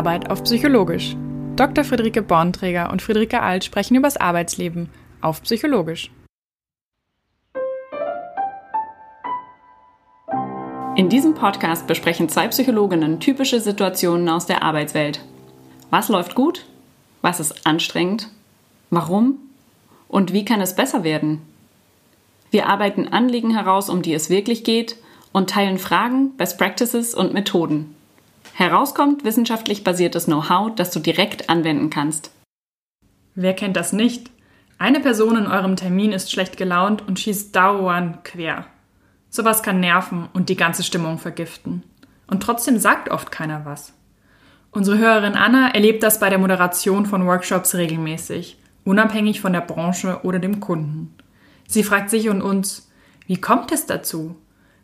Arbeit auf Psychologisch. Dr. Friederike Bornträger und Friederike Alt sprechen über das Arbeitsleben auf Psychologisch. In diesem Podcast besprechen zwei Psychologinnen typische Situationen aus der Arbeitswelt. Was läuft gut? Was ist anstrengend? Warum? Und wie kann es besser werden? Wir arbeiten Anliegen heraus, um die es wirklich geht und teilen Fragen, Best Practices und Methoden. Herauskommt wissenschaftlich basiertes Know-how, das du direkt anwenden kannst. Wer kennt das nicht? Eine Person in eurem Termin ist schlecht gelaunt und schießt dauernd quer. Sowas kann nerven und die ganze Stimmung vergiften. Und trotzdem sagt oft keiner was. Unsere Hörerin Anna erlebt das bei der Moderation von Workshops regelmäßig, unabhängig von der Branche oder dem Kunden. Sie fragt sich und uns, wie kommt es dazu?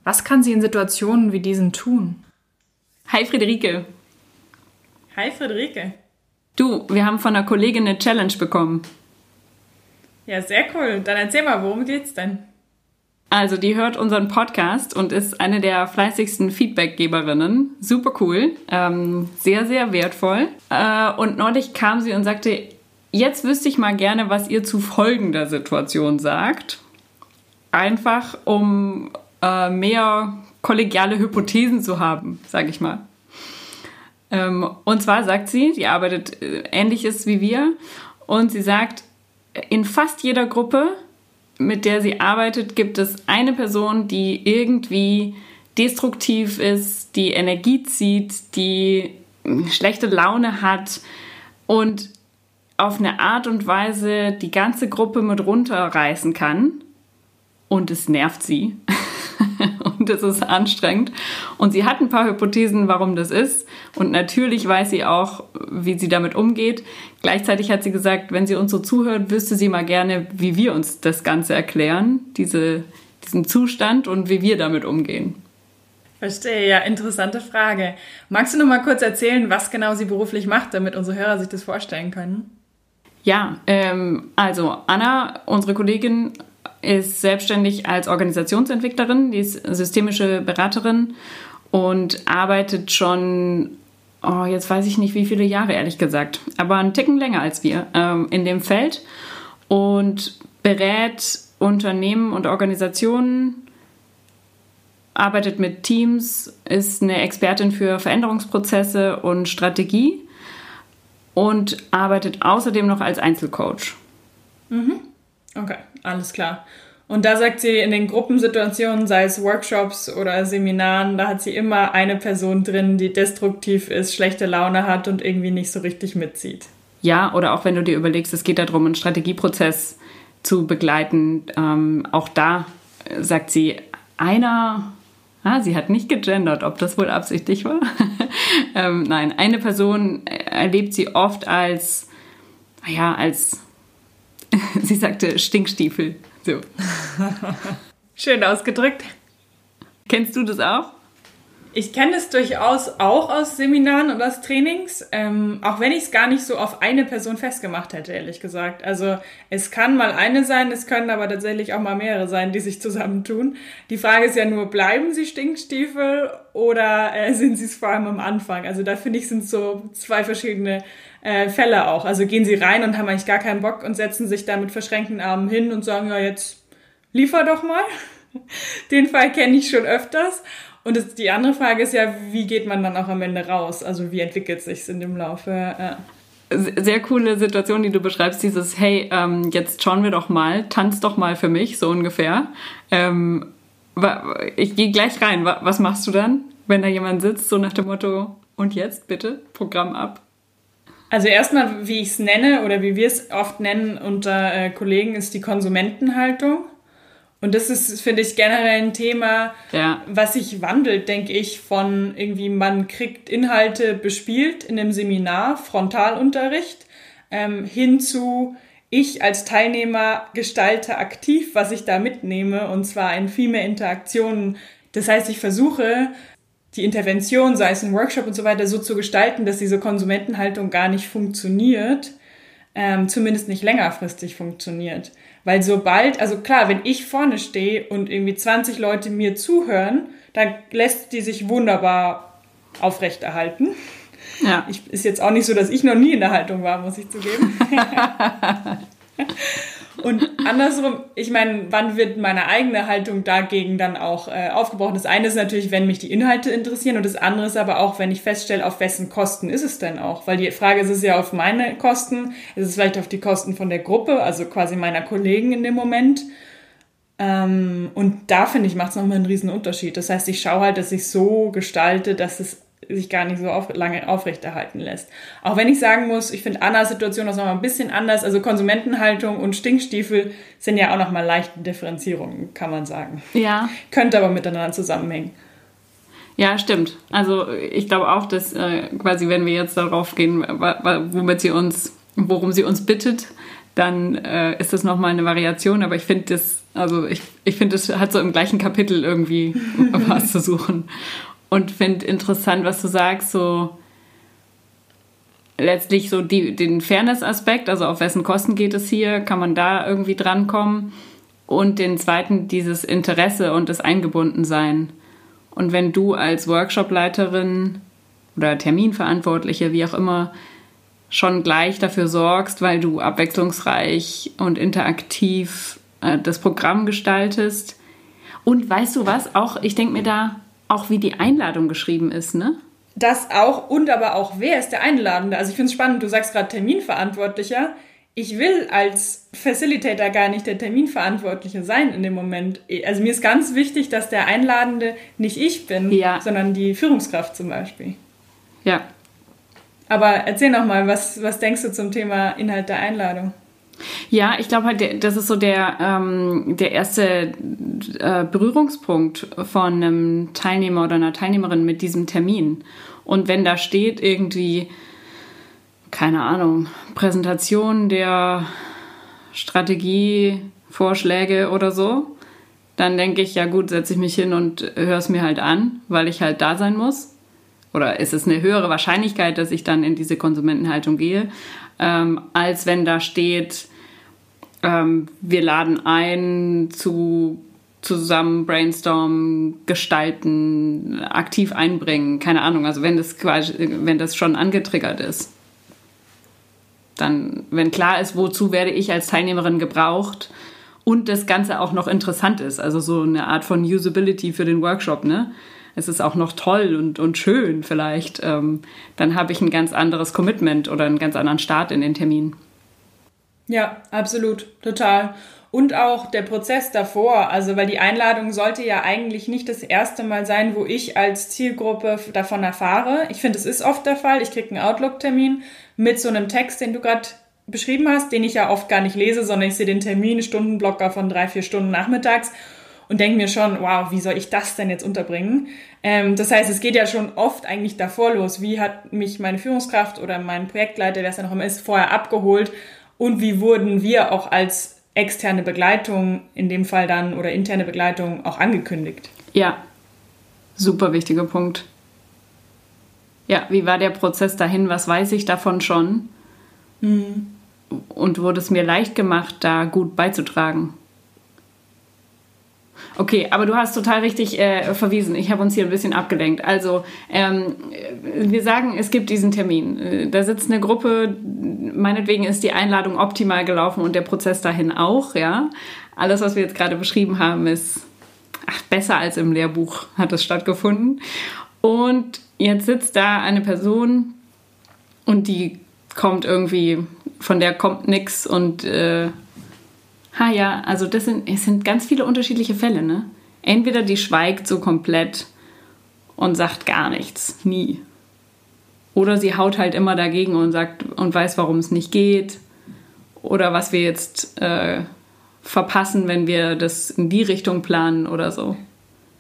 Was kann sie in Situationen wie diesen tun? Hi Friederike. Hi Friederike. Du, wir haben von einer Kollegin eine Challenge bekommen. Ja, sehr cool. Dann erzähl mal, worum geht's denn? Also, die hört unseren Podcast und ist eine der fleißigsten Feedbackgeberinnen. Super cool, ähm, sehr, sehr wertvoll. Äh, und neulich kam sie und sagte, jetzt wüsste ich mal gerne, was ihr zu folgender Situation sagt. Einfach, um äh, mehr kollegiale Hypothesen zu haben, sage ich mal. Ähm, und zwar sagt sie, die arbeitet äh, ähnliches wie wir, und sie sagt, in fast jeder Gruppe mit der sie arbeitet, gibt es eine Person, die irgendwie destruktiv ist, die Energie zieht, die schlechte Laune hat und auf eine Art und Weise die ganze Gruppe mit runterreißen kann. Und es nervt sie. es ist anstrengend. Und sie hat ein paar Hypothesen, warum das ist. Und natürlich weiß sie auch, wie sie damit umgeht. Gleichzeitig hat sie gesagt, wenn sie uns so zuhört, wüsste sie mal gerne, wie wir uns das Ganze erklären, diese, diesen Zustand und wie wir damit umgehen. Verstehe, ja, interessante Frage. Magst du noch mal kurz erzählen, was genau sie beruflich macht, damit unsere Hörer sich das vorstellen können? Ja, ähm, also Anna, unsere Kollegin, ist selbstständig als Organisationsentwicklerin, die ist systemische Beraterin und arbeitet schon, oh, jetzt weiß ich nicht wie viele Jahre, ehrlich gesagt, aber einen Ticken länger als wir ähm, in dem Feld und berät Unternehmen und Organisationen, arbeitet mit Teams, ist eine Expertin für Veränderungsprozesse und Strategie und arbeitet außerdem noch als Einzelcoach. Mhm. Okay, alles klar. Und da sagt sie, in den Gruppensituationen, sei es Workshops oder Seminaren, da hat sie immer eine Person drin, die destruktiv ist, schlechte Laune hat und irgendwie nicht so richtig mitzieht. Ja, oder auch wenn du dir überlegst, es geht darum, einen Strategieprozess zu begleiten. Ähm, auch da sagt sie, einer, ah, sie hat nicht gegendert, ob das wohl absichtlich war. ähm, nein, eine Person erlebt sie oft als, naja, als Sie sagte Stinkstiefel. So. Schön ausgedrückt. Kennst du das auch? Ich kenne es durchaus auch aus Seminaren und aus Trainings, ähm, auch wenn ich es gar nicht so auf eine Person festgemacht hätte, ehrlich gesagt. Also es kann mal eine sein, es können aber tatsächlich auch mal mehrere sein, die sich zusammentun. Die Frage ist ja nur, bleiben sie Stinkstiefel oder äh, sind sie es vor allem am Anfang? Also da finde ich, sind so zwei verschiedene äh, Fälle auch. Also gehen sie rein und haben eigentlich gar keinen Bock und setzen sich da mit verschränkten Armen hin und sagen, ja, jetzt liefer doch mal. Den Fall kenne ich schon öfters. Und das, die andere Frage ist ja, wie geht man dann auch am Ende raus? Also wie entwickelt sich in dem Laufe? Ja. Sehr coole Situation, die du beschreibst, dieses, hey, ähm, jetzt schauen wir doch mal, tanz doch mal für mich, so ungefähr. Ähm, ich gehe gleich rein. Was machst du dann, wenn da jemand sitzt, so nach dem Motto, und jetzt bitte, Programm ab? Also erstmal, wie ich es nenne oder wie wir es oft nennen unter äh, Kollegen, ist die Konsumentenhaltung. Und das ist, finde ich, generell ein Thema, ja. was sich wandelt, denke ich, von irgendwie, man kriegt Inhalte bespielt in einem Seminar, Frontalunterricht, ähm, hin zu, ich als Teilnehmer gestalte aktiv, was ich da mitnehme, und zwar in viel mehr Interaktionen. Das heißt, ich versuche, die Intervention, sei es ein Workshop und so weiter, so zu gestalten, dass diese Konsumentenhaltung gar nicht funktioniert, ähm, zumindest nicht längerfristig funktioniert. Weil sobald, also klar, wenn ich vorne stehe und irgendwie 20 Leute mir zuhören, dann lässt die sich wunderbar aufrechterhalten. Ja. Ich, ist jetzt auch nicht so, dass ich noch nie in der Haltung war, muss ich zugeben. Und andersrum, ich meine, wann wird meine eigene Haltung dagegen dann auch äh, aufgebrochen? Das eine ist natürlich, wenn mich die Inhalte interessieren und das andere ist aber auch, wenn ich feststelle, auf wessen Kosten ist es denn auch? Weil die Frage ist es ja auf meine Kosten, ist es vielleicht auf die Kosten von der Gruppe, also quasi meiner Kollegen in dem Moment. Ähm, und da finde ich, macht es nochmal einen riesen Unterschied. Das heißt, ich schaue halt, dass ich so gestalte, dass es sich gar nicht so auf, lange aufrechterhalten lässt. Auch wenn ich sagen muss, ich finde Annas Situation auch noch mal ein bisschen anders. Also Konsumentenhaltung und Stinkstiefel sind ja auch noch mal leichte Differenzierungen, kann man sagen. Ja. Könnte aber miteinander zusammenhängen. Ja, stimmt. Also ich glaube auch, dass äh, quasi, wenn wir jetzt darauf gehen, womit sie uns, worum sie uns bittet, dann äh, ist das nochmal eine Variation. Aber ich finde das, also ich, ich finde, das hat so im gleichen Kapitel irgendwie was zu suchen und finde interessant, was du sagst, so letztlich so die, den Fairness-Aspekt, also auf wessen Kosten geht es hier, kann man da irgendwie drankommen und den zweiten dieses Interesse und das Eingebundensein. Und wenn du als Workshop-Leiterin oder Terminverantwortliche, wie auch immer, schon gleich dafür sorgst, weil du abwechslungsreich und interaktiv äh, das Programm gestaltest. Und weißt du was? Auch, ich denke mir da, auch wie die Einladung geschrieben ist, ne? Das auch und aber auch, wer ist der Einladende? Also ich finde es spannend, du sagst gerade Terminverantwortlicher. Ich will als Facilitator gar nicht der Terminverantwortliche sein in dem Moment. Also mir ist ganz wichtig, dass der Einladende nicht ich bin, ja. sondern die Führungskraft zum Beispiel. Ja. Aber erzähl noch mal, was, was denkst du zum Thema Inhalt der Einladung? Ja, ich glaube halt, das ist so der, ähm, der erste äh, Berührungspunkt von einem Teilnehmer oder einer Teilnehmerin mit diesem Termin. Und wenn da steht irgendwie, keine Ahnung, Präsentation der Strategievorschläge oder so, dann denke ich, ja gut, setze ich mich hin und höre es mir halt an, weil ich halt da sein muss. Oder ist es eine höhere Wahrscheinlichkeit, dass ich dann in diese Konsumentenhaltung gehe? Ähm, als wenn da steht, ähm, wir laden ein zu zusammen brainstormen, gestalten, aktiv einbringen, keine Ahnung, also wenn das quasi, wenn das schon angetriggert ist. Dann, wenn klar ist, wozu werde ich als Teilnehmerin gebraucht und das Ganze auch noch interessant ist, also so eine Art von Usability für den Workshop, ne? Es ist auch noch toll und, und schön vielleicht, ähm, dann habe ich ein ganz anderes Commitment oder einen ganz anderen Start in den Termin. Ja, absolut, total. Und auch der Prozess davor, also weil die Einladung sollte ja eigentlich nicht das erste Mal sein, wo ich als Zielgruppe davon erfahre. Ich finde, es ist oft der Fall. Ich kriege einen Outlook-Termin mit so einem Text, den du gerade beschrieben hast, den ich ja oft gar nicht lese, sondern ich sehe den Termin, Stundenblocker von drei, vier Stunden nachmittags und denke mir schon, wow, wie soll ich das denn jetzt unterbringen? Ähm, das heißt, es geht ja schon oft eigentlich davor los. Wie hat mich meine Führungskraft oder mein Projektleiter, wer es dann noch immer ist, vorher abgeholt und wie wurden wir auch als externe Begleitung in dem Fall dann oder interne Begleitung auch angekündigt? Ja, super wichtiger Punkt. Ja, wie war der Prozess dahin? Was weiß ich davon schon? Mhm. Und wurde es mir leicht gemacht, da gut beizutragen? Okay, aber du hast total richtig äh, verwiesen. Ich habe uns hier ein bisschen abgelenkt. Also, ähm, wir sagen, es gibt diesen Termin. Äh, da sitzt eine Gruppe, meinetwegen ist die Einladung optimal gelaufen und der Prozess dahin auch, ja. Alles, was wir jetzt gerade beschrieben haben, ist ach, besser als im Lehrbuch hat es stattgefunden. Und jetzt sitzt da eine Person und die kommt irgendwie, von der kommt nichts und äh, Ha ja, also das sind, es sind ganz viele unterschiedliche Fälle, ne? Entweder die schweigt so komplett und sagt gar nichts, nie. Oder sie haut halt immer dagegen und sagt und weiß, warum es nicht geht. Oder was wir jetzt äh, verpassen, wenn wir das in die Richtung planen oder so.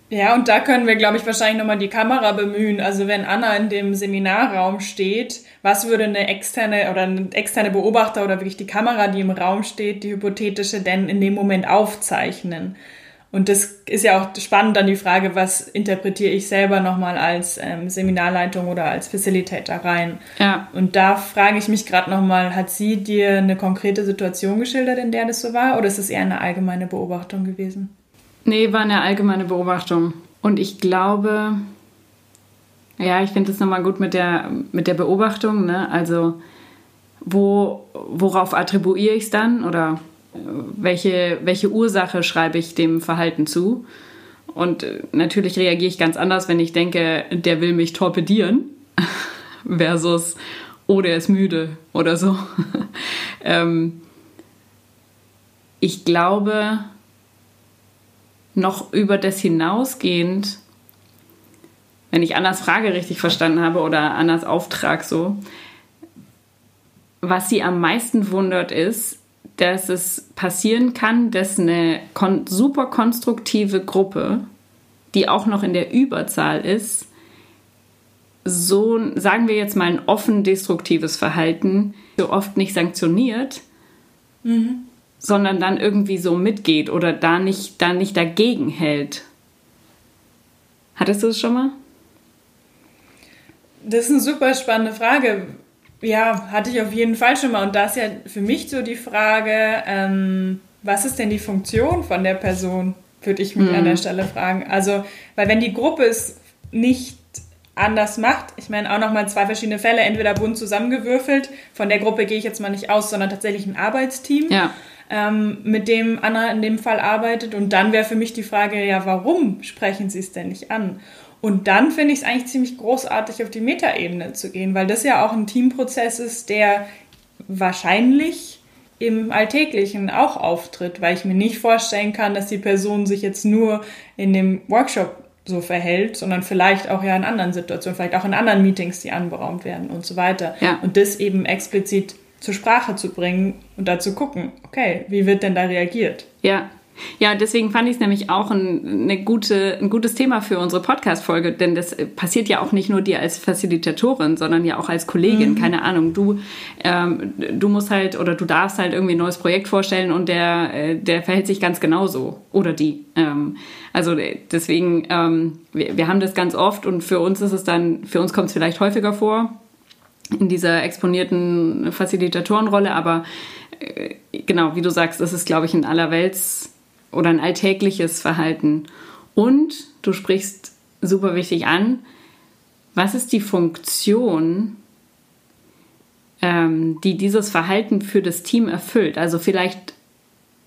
Ja, und da können wir, glaube ich, wahrscheinlich nochmal die Kamera bemühen. Also wenn Anna in dem Seminarraum steht, was würde eine externe oder ein externe Beobachter oder wirklich die Kamera, die im Raum steht, die hypothetische, denn in dem Moment aufzeichnen? Und das ist ja auch spannend dann die Frage, was interpretiere ich selber nochmal als ähm, Seminarleitung oder als Facilitator rein? Ja. Und da frage ich mich gerade nochmal, hat sie dir eine konkrete Situation geschildert, in der das so war, oder ist es eher eine allgemeine Beobachtung gewesen? Nee, war eine allgemeine Beobachtung. Und ich glaube, Ja, ich finde es nochmal gut mit der, mit der Beobachtung. Ne? Also, wo, worauf attribuiere ich es dann oder äh, welche, welche Ursache schreibe ich dem Verhalten zu? Und äh, natürlich reagiere ich ganz anders, wenn ich denke, der will mich torpedieren, versus, oh, der ist müde oder so. ähm, ich glaube, noch über das hinausgehend, wenn ich Annas Frage richtig verstanden habe oder Annas Auftrag so, was sie am meisten wundert ist, dass es passieren kann, dass eine kon super konstruktive Gruppe, die auch noch in der Überzahl ist, so, sagen wir jetzt mal, ein offen destruktives Verhalten so oft nicht sanktioniert, mhm. Sondern dann irgendwie so mitgeht oder da nicht, da nicht dagegen hält. Hattest du es schon mal? Das ist eine super spannende Frage. Ja, hatte ich auf jeden Fall schon mal. Und da ist ja für mich so die Frage, ähm, was ist denn die Funktion von der Person, würde ich mich mhm. an der Stelle fragen. Also, weil wenn die Gruppe es nicht anders macht. Ich meine auch nochmal zwei verschiedene Fälle, entweder bunt zusammengewürfelt, von der Gruppe gehe ich jetzt mal nicht aus, sondern tatsächlich ein Arbeitsteam, ja. Ähm, mit dem Anna in dem Fall arbeitet. Und dann wäre für mich die Frage, ja, warum sprechen sie es denn nicht an? Und dann finde ich es eigentlich ziemlich großartig, auf die Metaebene zu gehen, weil das ja auch ein Teamprozess ist, der wahrscheinlich im Alltäglichen auch auftritt, weil ich mir nicht vorstellen kann, dass die Person sich jetzt nur in dem Workshop so verhält, sondern vielleicht auch ja in anderen Situationen, vielleicht auch in anderen Meetings, die anberaumt werden und so weiter. Ja. Und das eben explizit zur Sprache zu bringen und da zu gucken, okay, wie wird denn da reagiert? Ja, ja, deswegen fand ich es nämlich auch ein, eine gute, ein gutes Thema für unsere Podcast-Folge, denn das passiert ja auch nicht nur dir als Facilitatorin, sondern ja auch als Kollegin. Mhm. Keine Ahnung, du, ähm, du musst halt oder du darfst halt irgendwie ein neues Projekt vorstellen und der, äh, der verhält sich ganz genauso oder die. Ähm, also deswegen, ähm, wir, wir haben das ganz oft und für uns ist es dann, für uns kommt es vielleicht häufiger vor in dieser exponierten Facilitatorenrolle, aber äh, genau, wie du sagst, das ist, glaube ich, in aller Welt oder ein alltägliches Verhalten. Und du sprichst super wichtig an, was ist die Funktion, ähm, die dieses Verhalten für das Team erfüllt? Also vielleicht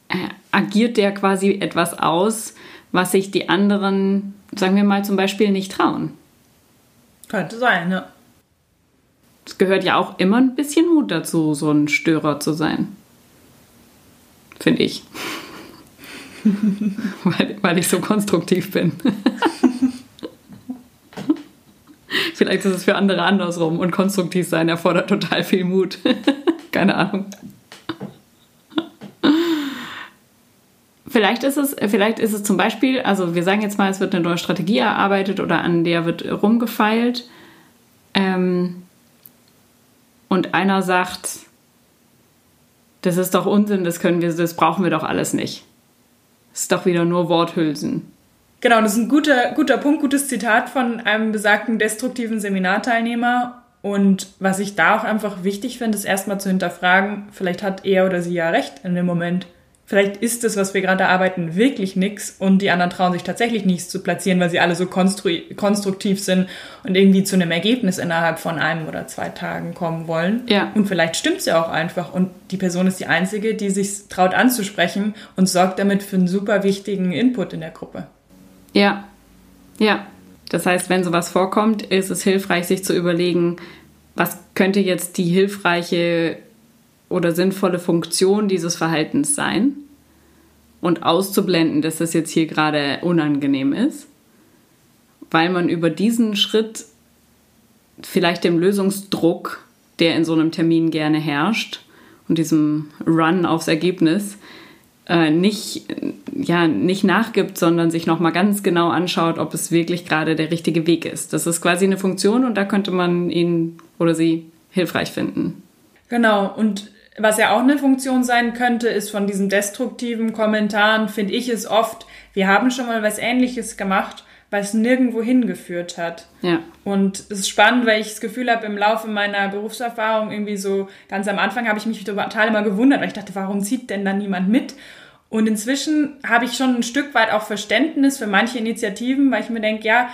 äh, agiert der quasi etwas aus, was sich die anderen, sagen wir mal zum Beispiel, nicht trauen. Könnte sein, ne? Gehört ja auch immer ein bisschen Mut dazu, so ein Störer zu sein. Finde ich. weil, weil ich so konstruktiv bin. Vielleicht ist es für andere andersrum und konstruktiv sein erfordert total viel Mut. Keine Ahnung. Vielleicht ist, es, vielleicht ist es zum Beispiel, also wir sagen jetzt mal, es wird eine neue Strategie erarbeitet oder an der wird rumgefeilt. Ähm, und einer sagt, das ist doch Unsinn, das können wir, das brauchen wir doch alles nicht. Das ist doch wieder nur Worthülsen. Genau, das ist ein guter, guter Punkt, gutes Zitat von einem besagten destruktiven Seminarteilnehmer. Und was ich da auch einfach wichtig finde, ist erstmal zu hinterfragen, vielleicht hat er oder sie ja recht in dem Moment. Vielleicht ist das, was wir gerade arbeiten, wirklich nichts und die anderen trauen sich tatsächlich nichts zu platzieren, weil sie alle so konstru konstruktiv sind und irgendwie zu einem Ergebnis innerhalb von einem oder zwei Tagen kommen wollen. Ja. Und vielleicht stimmt es ja auch einfach und die Person ist die Einzige, die sich traut anzusprechen und sorgt damit für einen super wichtigen Input in der Gruppe. Ja, ja. Das heißt, wenn sowas vorkommt, ist es hilfreich, sich zu überlegen, was könnte jetzt die hilfreiche oder sinnvolle Funktion dieses Verhaltens sein und auszublenden, dass das jetzt hier gerade unangenehm ist, weil man über diesen Schritt vielleicht dem Lösungsdruck, der in so einem Termin gerne herrscht und diesem Run aufs Ergebnis, äh, nicht, ja, nicht nachgibt, sondern sich nochmal ganz genau anschaut, ob es wirklich gerade der richtige Weg ist. Das ist quasi eine Funktion und da könnte man ihn oder sie hilfreich finden. Genau, und was ja auch eine Funktion sein könnte, ist von diesen destruktiven Kommentaren, finde ich es oft, wir haben schon mal was Ähnliches gemacht, was nirgendwo hingeführt hat. Ja. Und es ist spannend, weil ich das Gefühl habe, im Laufe meiner Berufserfahrung irgendwie so, ganz am Anfang habe ich mich total immer gewundert, weil ich dachte, warum zieht denn da niemand mit? Und inzwischen habe ich schon ein Stück weit auch Verständnis für manche Initiativen, weil ich mir denke, ja,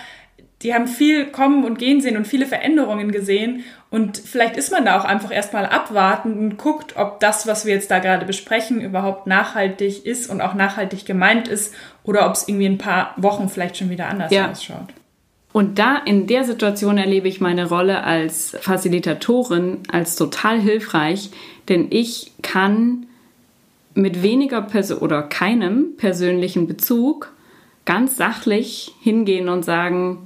die haben viel kommen und gehen sehen und viele Veränderungen gesehen. Und vielleicht ist man da auch einfach erstmal abwartend und guckt, ob das, was wir jetzt da gerade besprechen, überhaupt nachhaltig ist und auch nachhaltig gemeint ist oder ob es irgendwie in ein paar Wochen vielleicht schon wieder anders ja. ausschaut. Und da in der Situation erlebe ich meine Rolle als Facilitatorin als total hilfreich, denn ich kann mit weniger Person oder keinem persönlichen Bezug ganz sachlich hingehen und sagen,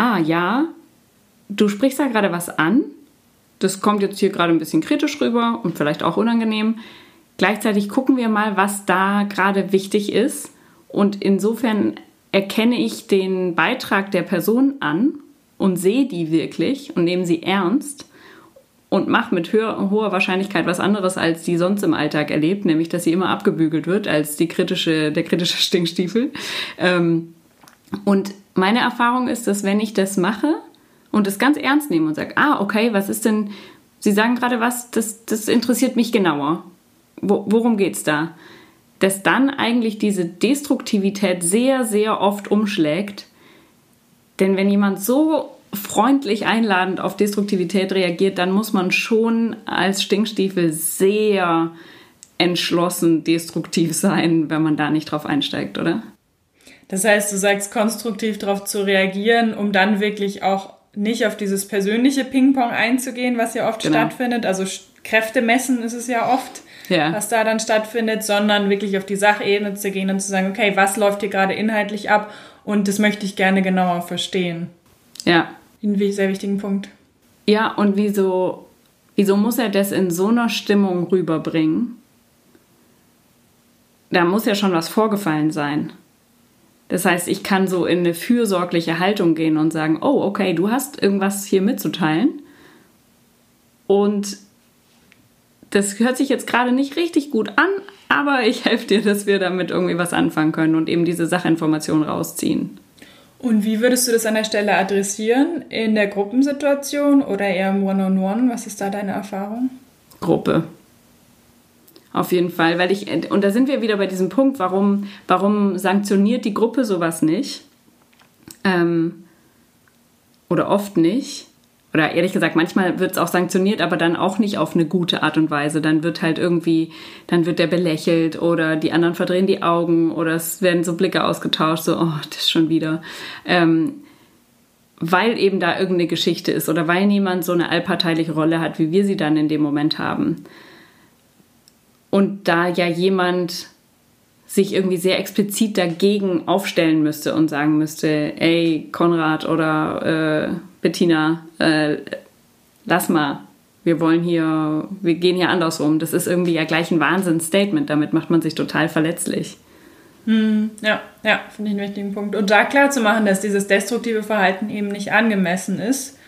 ah ja, du sprichst da gerade was an, das kommt jetzt hier gerade ein bisschen kritisch rüber und vielleicht auch unangenehm. Gleichzeitig gucken wir mal, was da gerade wichtig ist und insofern erkenne ich den Beitrag der Person an und sehe die wirklich und nehme sie ernst und mache mit hoher Wahrscheinlichkeit was anderes, als die sonst im Alltag erlebt, nämlich dass sie immer abgebügelt wird als die kritische, der kritische Stinkstiefel. Ähm, und meine Erfahrung ist, dass wenn ich das mache und es ganz ernst nehme und sage, ah, okay, was ist denn, Sie sagen gerade was, das, das interessiert mich genauer. Wo, worum geht's da? Dass dann eigentlich diese Destruktivität sehr, sehr oft umschlägt. Denn wenn jemand so freundlich einladend auf Destruktivität reagiert, dann muss man schon als Stinkstiefel sehr entschlossen destruktiv sein, wenn man da nicht drauf einsteigt, oder? Das heißt, du sagst konstruktiv darauf zu reagieren, um dann wirklich auch nicht auf dieses persönliche Ping-Pong einzugehen, was ja oft genau. stattfindet. Also Kräfte messen ist es ja oft, ja. was da dann stattfindet, sondern wirklich auf die Sachebene zu gehen und zu sagen, okay, was läuft hier gerade inhaltlich ab und das möchte ich gerne genauer verstehen. Ja. Ein sehr wichtigen Punkt. Ja, und wieso, wieso muss er das in so einer Stimmung rüberbringen? Da muss ja schon was vorgefallen sein. Das heißt, ich kann so in eine fürsorgliche Haltung gehen und sagen, oh, okay, du hast irgendwas hier mitzuteilen. Und das hört sich jetzt gerade nicht richtig gut an, aber ich helfe dir, dass wir damit irgendwie was anfangen können und eben diese Sachinformationen rausziehen. Und wie würdest du das an der Stelle adressieren? In der Gruppensituation oder eher im One-on-One? -on -One? Was ist da deine Erfahrung? Gruppe. Auf jeden Fall, weil ich, und da sind wir wieder bei diesem Punkt, warum, warum sanktioniert die Gruppe sowas nicht? Ähm, oder oft nicht. Oder ehrlich gesagt, manchmal wird es auch sanktioniert, aber dann auch nicht auf eine gute Art und Weise. Dann wird halt irgendwie, dann wird der belächelt oder die anderen verdrehen die Augen oder es werden so Blicke ausgetauscht, so, oh, das schon wieder. Ähm, weil eben da irgendeine Geschichte ist oder weil niemand so eine allparteiliche Rolle hat, wie wir sie dann in dem Moment haben. Und da ja jemand sich irgendwie sehr explizit dagegen aufstellen müsste und sagen müsste, ey, Konrad oder äh, Bettina, äh, lass mal, wir wollen hier, wir gehen hier andersrum. Das ist irgendwie ja gleich ein Wahnsinnsstatement, damit macht man sich total verletzlich. Hm, ja, ja, finde ich einen wichtigen Punkt. Und da klar zu machen, dass dieses destruktive Verhalten eben nicht angemessen ist.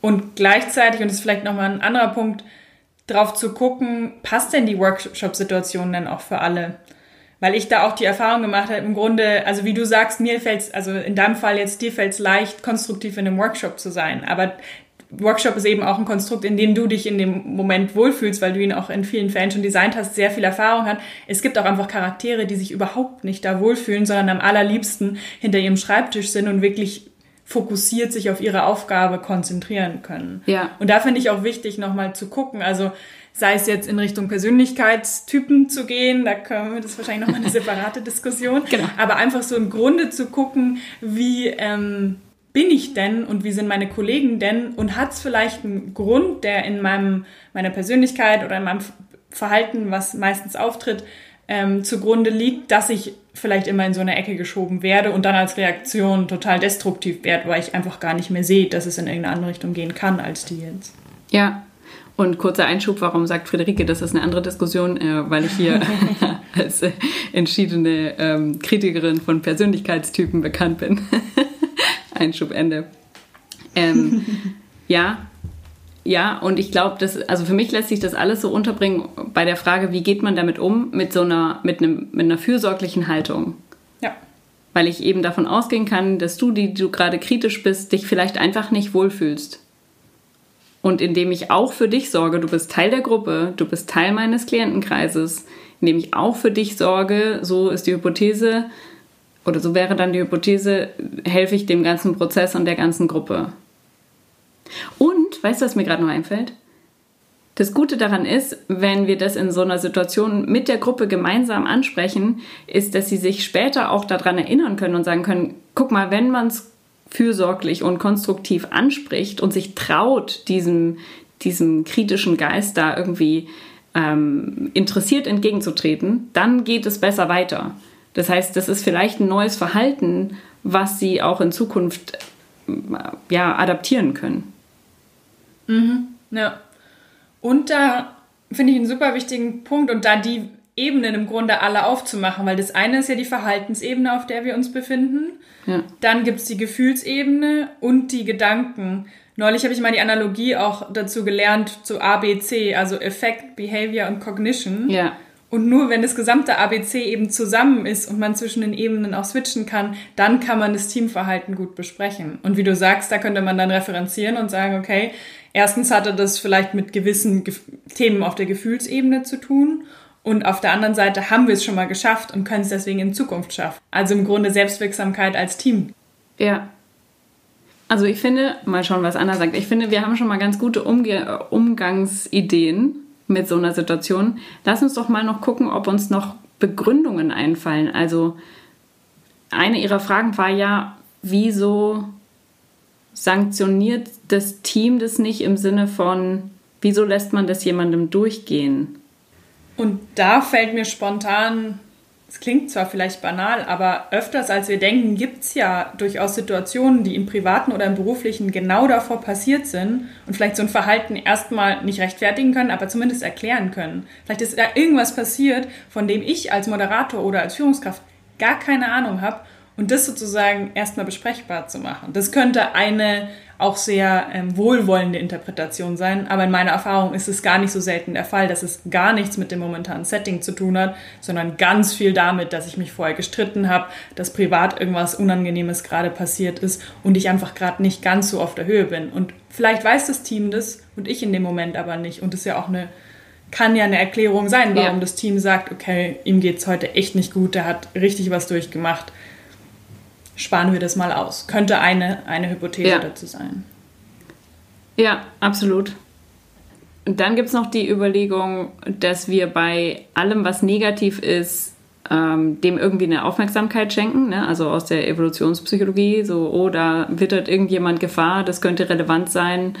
Und gleichzeitig, und das ist vielleicht nochmal ein anderer Punkt, drauf zu gucken, passt denn die Workshop-Situation denn auch für alle? Weil ich da auch die Erfahrung gemacht habe, im Grunde, also wie du sagst, mir fällt es, also in deinem Fall jetzt, dir fällt es leicht, konstruktiv in einem Workshop zu sein. Aber Workshop ist eben auch ein Konstrukt, in dem du dich in dem Moment wohlfühlst, weil du ihn auch in vielen Fällen schon designt hast, sehr viel Erfahrung hat. Es gibt auch einfach Charaktere, die sich überhaupt nicht da wohlfühlen, sondern am allerliebsten hinter ihrem Schreibtisch sind und wirklich fokussiert sich auf ihre Aufgabe konzentrieren können. Ja. Und da finde ich auch wichtig, nochmal zu gucken. Also sei es jetzt in Richtung Persönlichkeitstypen zu gehen, da können wir das wahrscheinlich nochmal eine separate Diskussion. Genau. Aber einfach so im Grunde zu gucken, wie ähm, bin ich denn und wie sind meine Kollegen denn und hat es vielleicht einen Grund, der in meinem, meiner Persönlichkeit oder in meinem Verhalten, was meistens auftritt, ähm, zugrunde liegt, dass ich vielleicht immer in so eine Ecke geschoben werde und dann als Reaktion total destruktiv werde, weil ich einfach gar nicht mehr sehe, dass es in irgendeine andere Richtung gehen kann als die jetzt. Ja. Und kurzer Einschub, warum sagt Friederike, das ist eine andere Diskussion, äh, weil ich hier als äh, entschiedene ähm, Kritikerin von Persönlichkeitstypen bekannt bin. Einschub Ende. Ähm, ja, ja, und ich glaube, dass, also für mich lässt sich das alles so unterbringen bei der Frage, wie geht man damit um, mit so einer, mit einem, mit einer fürsorglichen Haltung. Ja. Weil ich eben davon ausgehen kann, dass du, die du gerade kritisch bist, dich vielleicht einfach nicht wohlfühlst. Und indem ich auch für dich sorge, du bist Teil der Gruppe, du bist Teil meines Klientenkreises, indem ich auch für dich sorge, so ist die Hypothese, oder so wäre dann die Hypothese, helfe ich dem ganzen Prozess und der ganzen Gruppe. Und, weißt du, was mir gerade noch einfällt? Das Gute daran ist, wenn wir das in so einer Situation mit der Gruppe gemeinsam ansprechen, ist, dass sie sich später auch daran erinnern können und sagen können, guck mal, wenn man es fürsorglich und konstruktiv anspricht und sich traut, diesem, diesem kritischen Geist da irgendwie ähm, interessiert entgegenzutreten, dann geht es besser weiter. Das heißt, das ist vielleicht ein neues Verhalten, was sie auch in Zukunft äh, ja, adaptieren können. Mhm, ja. Und da finde ich einen super wichtigen Punkt und da die Ebenen im Grunde alle aufzumachen, weil das eine ist ja die Verhaltensebene, auf der wir uns befinden. Ja. Dann gibt es die Gefühlsebene und die Gedanken. Neulich habe ich mal die Analogie auch dazu gelernt zu ABC, also Effect, Behavior und Cognition. Ja. Und nur wenn das gesamte ABC eben zusammen ist und man zwischen den Ebenen auch switchen kann, dann kann man das Teamverhalten gut besprechen. Und wie du sagst, da könnte man dann referenzieren und sagen, okay, erstens hatte das vielleicht mit gewissen Ge Themen auf der Gefühlsebene zu tun. Und auf der anderen Seite haben wir es schon mal geschafft und können es deswegen in Zukunft schaffen. Also im Grunde Selbstwirksamkeit als Team. Ja. Also ich finde, mal schauen, was Anna sagt. Ich finde, wir haben schon mal ganz gute Umge Umgangsideen mit so einer Situation. Lass uns doch mal noch gucken, ob uns noch Begründungen einfallen. Also eine ihrer Fragen war ja, wieso sanktioniert das Team das nicht im Sinne von, wieso lässt man das jemandem durchgehen? Und da fällt mir spontan es klingt zwar vielleicht banal, aber öfters als wir denken, gibt es ja durchaus Situationen, die im privaten oder im beruflichen genau davor passiert sind und vielleicht so ein Verhalten erstmal nicht rechtfertigen können, aber zumindest erklären können. Vielleicht ist da irgendwas passiert, von dem ich als Moderator oder als Führungskraft gar keine Ahnung habe und das sozusagen erstmal besprechbar zu machen. Das könnte eine auch sehr ähm, wohlwollende Interpretation sein, aber in meiner Erfahrung ist es gar nicht so selten der Fall, dass es gar nichts mit dem momentanen Setting zu tun hat, sondern ganz viel damit, dass ich mich vorher gestritten habe, dass privat irgendwas Unangenehmes gerade passiert ist und ich einfach gerade nicht ganz so auf der Höhe bin. Und vielleicht weiß das Team das und ich in dem Moment aber nicht. Und das ist ja auch eine kann ja eine Erklärung sein, warum ja. das Team sagt, okay, ihm geht es heute echt nicht gut, der hat richtig was durchgemacht sparen wir das mal aus. Könnte eine, eine Hypothese ja. dazu sein. Ja, absolut. Und dann gibt es noch die Überlegung, dass wir bei allem, was negativ ist, ähm, dem irgendwie eine Aufmerksamkeit schenken. Ne? Also aus der Evolutionspsychologie, so, oh, da wittert irgendjemand Gefahr, das könnte relevant sein,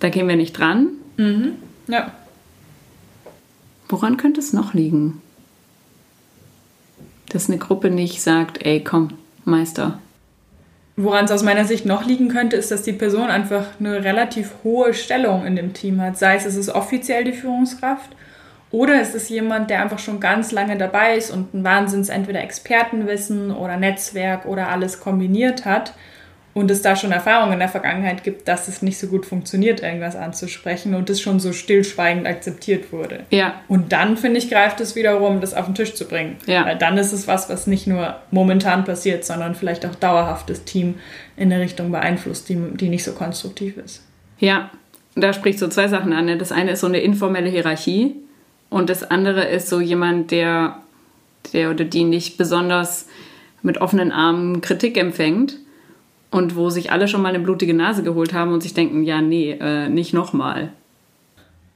da gehen wir nicht dran. Mhm. Ja. Woran könnte es noch liegen? Dass eine Gruppe nicht sagt, ey, komm, Meister. Woran es aus meiner Sicht noch liegen könnte, ist, dass die Person einfach eine relativ hohe Stellung in dem Team hat. Sei es, es ist offiziell die Führungskraft oder es ist jemand, der einfach schon ganz lange dabei ist und ein Wahnsinns entweder Expertenwissen oder Netzwerk oder alles kombiniert hat und es da schon Erfahrungen in der Vergangenheit gibt, dass es nicht so gut funktioniert, irgendwas anzusprechen und es schon so stillschweigend akzeptiert wurde. Ja. Und dann, finde ich, greift es wiederum, das auf den Tisch zu bringen. Ja. Weil dann ist es was, was nicht nur momentan passiert, sondern vielleicht auch dauerhaft das Team in eine Richtung beeinflusst, die, die nicht so konstruktiv ist. Ja, da sprichst du zwei Sachen an. Ne? Das eine ist so eine informelle Hierarchie und das andere ist so jemand, der, der oder die nicht besonders mit offenen Armen Kritik empfängt und wo sich alle schon mal eine blutige Nase geholt haben und sich denken, ja, nee, äh, nicht nochmal.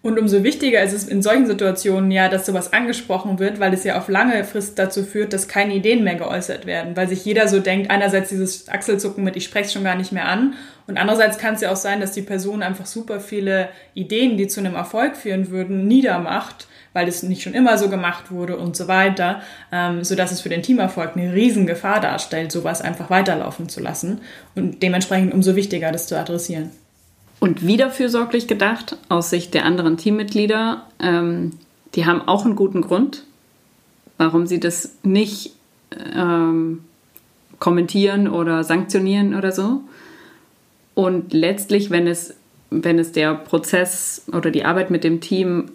Und umso wichtiger ist es in solchen Situationen ja, dass sowas angesprochen wird, weil es ja auf lange Frist dazu führt, dass keine Ideen mehr geäußert werden, weil sich jeder so denkt, einerseits dieses Achselzucken mit, ich spreche es schon gar nicht mehr an und andererseits kann es ja auch sein, dass die Person einfach super viele Ideen, die zu einem Erfolg führen würden, niedermacht weil es nicht schon immer so gemacht wurde und so weiter, ähm, sodass es für den Teamerfolg eine Riesengefahr darstellt, sowas einfach weiterlaufen zu lassen und dementsprechend umso wichtiger, das zu adressieren. Und wieder fürsorglich gedacht, aus Sicht der anderen Teammitglieder, ähm, die haben auch einen guten Grund, warum sie das nicht ähm, kommentieren oder sanktionieren oder so. Und letztlich, wenn es, wenn es der Prozess oder die Arbeit mit dem Team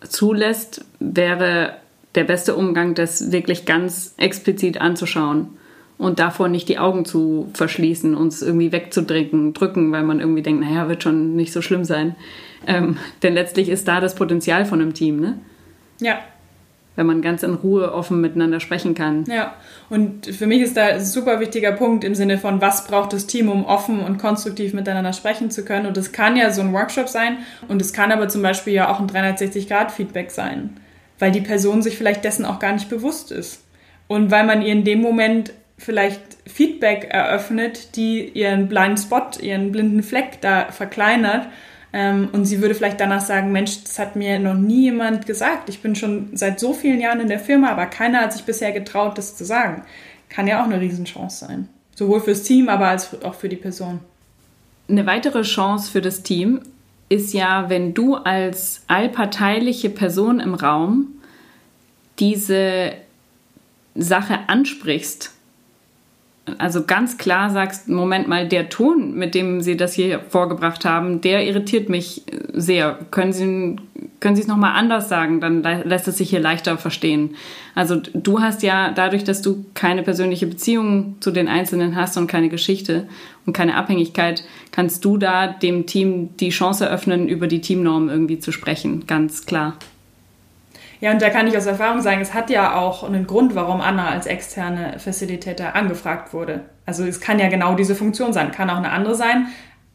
zulässt, wäre der beste Umgang, das wirklich ganz explizit anzuschauen und davor nicht die Augen zu verschließen, uns irgendwie wegzudrücken, drücken, weil man irgendwie denkt, naja, wird schon nicht so schlimm sein. Ähm, denn letztlich ist da das Potenzial von einem Team, ne? Ja. Wenn man ganz in Ruhe offen miteinander sprechen kann. Ja, und für mich ist da ein super wichtiger Punkt im Sinne von, was braucht das Team, um offen und konstruktiv miteinander sprechen zu können. Und das kann ja so ein Workshop sein und es kann aber zum Beispiel ja auch ein 360-Grad-Feedback sein, weil die Person sich vielleicht dessen auch gar nicht bewusst ist. Und weil man ihr in dem Moment vielleicht Feedback eröffnet, die ihren Blind Spot, ihren blinden Fleck da verkleinert und sie würde vielleicht danach sagen, Mensch, das hat mir noch nie jemand gesagt. Ich bin schon seit so vielen Jahren in der Firma, aber keiner hat sich bisher getraut, das zu sagen. Kann ja auch eine Riesenchance sein. Sowohl fürs Team, aber als auch für die Person. Eine weitere Chance für das Team ist ja, wenn du als allparteiliche Person im Raum diese Sache ansprichst also ganz klar sagst, Moment mal, der Ton, mit dem Sie das hier vorgebracht haben, der irritiert mich sehr. Können Sie, können Sie es nochmal anders sagen? Dann lässt es sich hier leichter verstehen. Also du hast ja dadurch, dass du keine persönliche Beziehung zu den Einzelnen hast und keine Geschichte und keine Abhängigkeit, kannst du da dem Team die Chance eröffnen, über die Teamnorm irgendwie zu sprechen. Ganz klar. Ja, und da kann ich aus Erfahrung sagen, es hat ja auch einen Grund, warum Anna als externe Facilitator angefragt wurde. Also es kann ja genau diese Funktion sein, kann auch eine andere sein,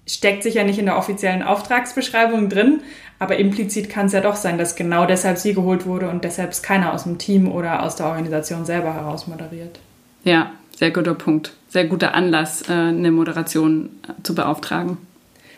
steckt sich ja nicht in der offiziellen Auftragsbeschreibung drin, aber implizit kann es ja doch sein, dass genau deshalb sie geholt wurde und deshalb es keiner aus dem Team oder aus der Organisation selber heraus moderiert. Ja, sehr guter Punkt. Sehr guter Anlass, äh, eine Moderation äh, zu beauftragen.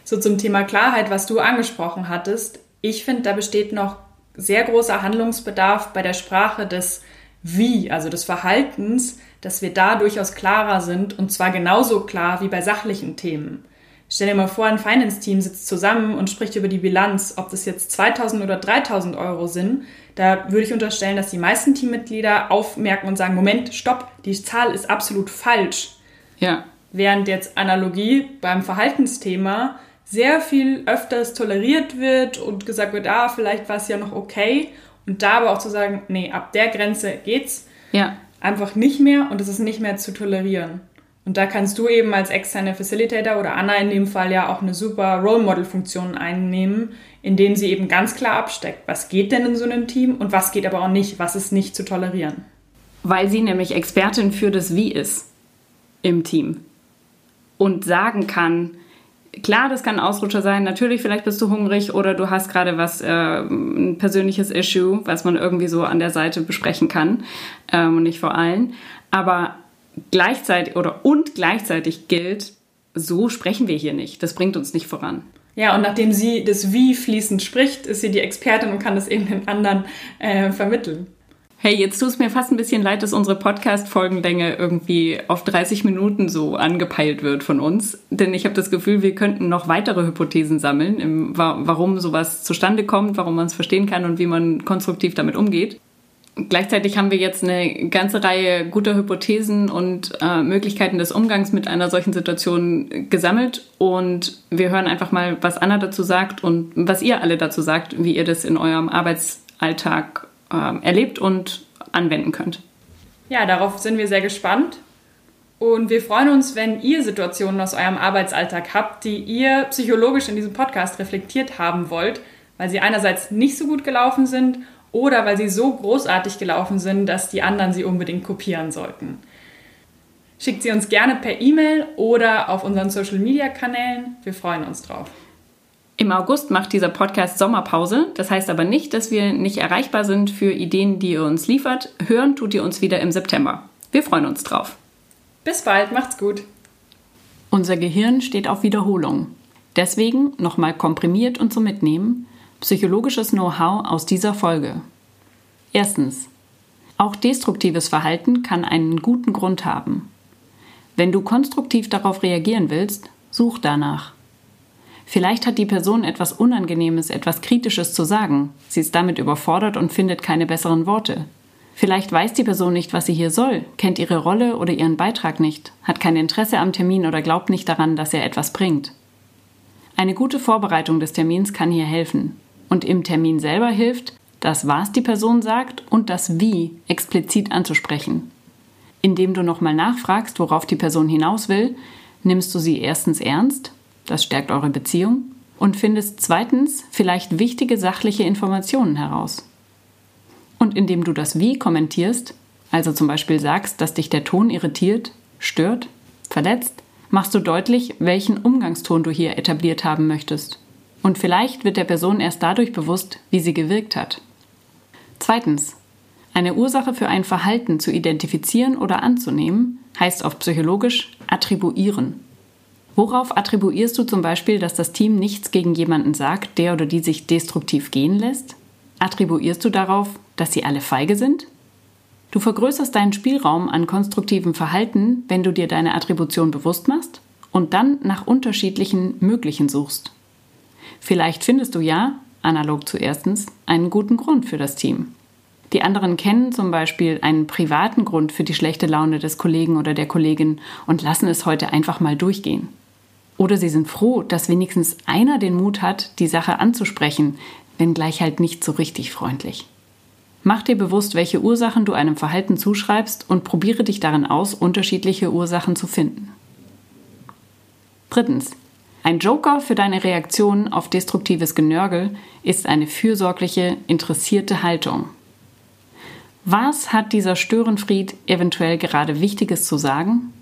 So zum Thema Klarheit, was du angesprochen hattest. Ich finde, da besteht noch sehr großer Handlungsbedarf bei der Sprache des Wie, also des Verhaltens, dass wir da durchaus klarer sind und zwar genauso klar wie bei sachlichen Themen. Stell dir mal vor, ein Finance-Team sitzt zusammen und spricht über die Bilanz, ob das jetzt 2000 oder 3000 Euro sind. Da würde ich unterstellen, dass die meisten Teammitglieder aufmerken und sagen, Moment, stopp, die Zahl ist absolut falsch. Ja. Während jetzt Analogie beim Verhaltensthema sehr viel öfters toleriert wird und gesagt wird, ah, vielleicht war es ja noch okay. Und da aber auch zu sagen, nee, ab der Grenze geht's ja. einfach nicht mehr und es ist nicht mehr zu tolerieren. Und da kannst du eben als externe Facilitator oder Anna in dem Fall ja auch eine super Role Model Funktion einnehmen, indem sie eben ganz klar absteckt, was geht denn in so einem Team und was geht aber auch nicht, was ist nicht zu tolerieren. Weil sie nämlich Expertin für das Wie ist im Team und sagen kann, klar, das kann ein Ausrutscher sein. Natürlich, vielleicht bist du hungrig oder du hast gerade was, äh, ein persönliches Issue, was man irgendwie so an der Seite besprechen kann ähm, und nicht vor allen. Aber gleichzeitig oder und gleichzeitig gilt, so sprechen wir hier nicht. Das bringt uns nicht voran. Ja, und nachdem sie das Wie fließend spricht, ist sie die Expertin und kann das eben den anderen äh, vermitteln. Hey, jetzt tut es mir fast ein bisschen leid, dass unsere Podcast-Folgenlänge irgendwie auf 30 Minuten so angepeilt wird von uns. Denn ich habe das Gefühl, wir könnten noch weitere Hypothesen sammeln, im, warum sowas zustande kommt, warum man es verstehen kann und wie man konstruktiv damit umgeht. Gleichzeitig haben wir jetzt eine ganze Reihe guter Hypothesen und äh, Möglichkeiten des Umgangs mit einer solchen Situation gesammelt. Und wir hören einfach mal, was Anna dazu sagt und was ihr alle dazu sagt, wie ihr das in eurem Arbeitsalltag erlebt und anwenden könnt. Ja, darauf sind wir sehr gespannt. Und wir freuen uns, wenn ihr Situationen aus eurem Arbeitsalltag habt, die ihr psychologisch in diesem Podcast reflektiert haben wollt, weil sie einerseits nicht so gut gelaufen sind oder weil sie so großartig gelaufen sind, dass die anderen sie unbedingt kopieren sollten. Schickt sie uns gerne per E-Mail oder auf unseren Social-Media-Kanälen. Wir freuen uns drauf. Im August macht dieser Podcast Sommerpause. Das heißt aber nicht, dass wir nicht erreichbar sind für Ideen, die ihr uns liefert. Hören tut ihr uns wieder im September. Wir freuen uns drauf. Bis bald, macht's gut. Unser Gehirn steht auf Wiederholung. Deswegen nochmal komprimiert und zum Mitnehmen psychologisches Know-how aus dieser Folge. Erstens. Auch destruktives Verhalten kann einen guten Grund haben. Wenn du konstruktiv darauf reagieren willst, such danach. Vielleicht hat die Person etwas Unangenehmes, etwas Kritisches zu sagen. Sie ist damit überfordert und findet keine besseren Worte. Vielleicht weiß die Person nicht, was sie hier soll, kennt ihre Rolle oder ihren Beitrag nicht, hat kein Interesse am Termin oder glaubt nicht daran, dass er etwas bringt. Eine gute Vorbereitung des Termins kann hier helfen. Und im Termin selber hilft, das Was die Person sagt und das Wie explizit anzusprechen. Indem du nochmal nachfragst, worauf die Person hinaus will, nimmst du sie erstens ernst das stärkt eure Beziehung. Und findest zweitens vielleicht wichtige sachliche Informationen heraus. Und indem du das Wie kommentierst, also zum Beispiel sagst, dass dich der Ton irritiert, stört, verletzt, machst du deutlich, welchen Umgangston du hier etabliert haben möchtest. Und vielleicht wird der Person erst dadurch bewusst, wie sie gewirkt hat. Zweitens. Eine Ursache für ein Verhalten zu identifizieren oder anzunehmen, heißt auf psychologisch attribuieren. Worauf attribuierst du zum Beispiel, dass das Team nichts gegen jemanden sagt, der oder die sich destruktiv gehen lässt? Attribuierst du darauf, dass sie alle feige sind? Du vergrößerst deinen Spielraum an konstruktivem Verhalten, wenn du dir deine Attribution bewusst machst und dann nach unterschiedlichen möglichen suchst. Vielleicht findest du ja, analog zu erstens, einen guten Grund für das Team. Die anderen kennen zum Beispiel einen privaten Grund für die schlechte Laune des Kollegen oder der Kollegin und lassen es heute einfach mal durchgehen. Oder sie sind froh, dass wenigstens einer den Mut hat, die Sache anzusprechen, wenngleich halt nicht so richtig freundlich. Mach dir bewusst, welche Ursachen du einem Verhalten zuschreibst und probiere dich darin aus, unterschiedliche Ursachen zu finden. Drittens. Ein Joker für deine Reaktion auf destruktives Genörgel ist eine fürsorgliche, interessierte Haltung. Was hat dieser Störenfried eventuell gerade Wichtiges zu sagen?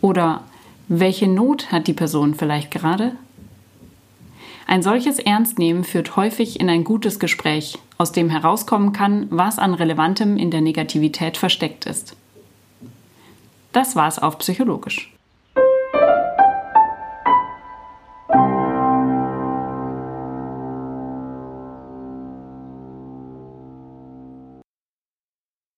Oder welche Not hat die Person vielleicht gerade? Ein solches Ernstnehmen führt häufig in ein gutes Gespräch, aus dem herauskommen kann, was an Relevantem in der Negativität versteckt ist. Das war's auf psychologisch.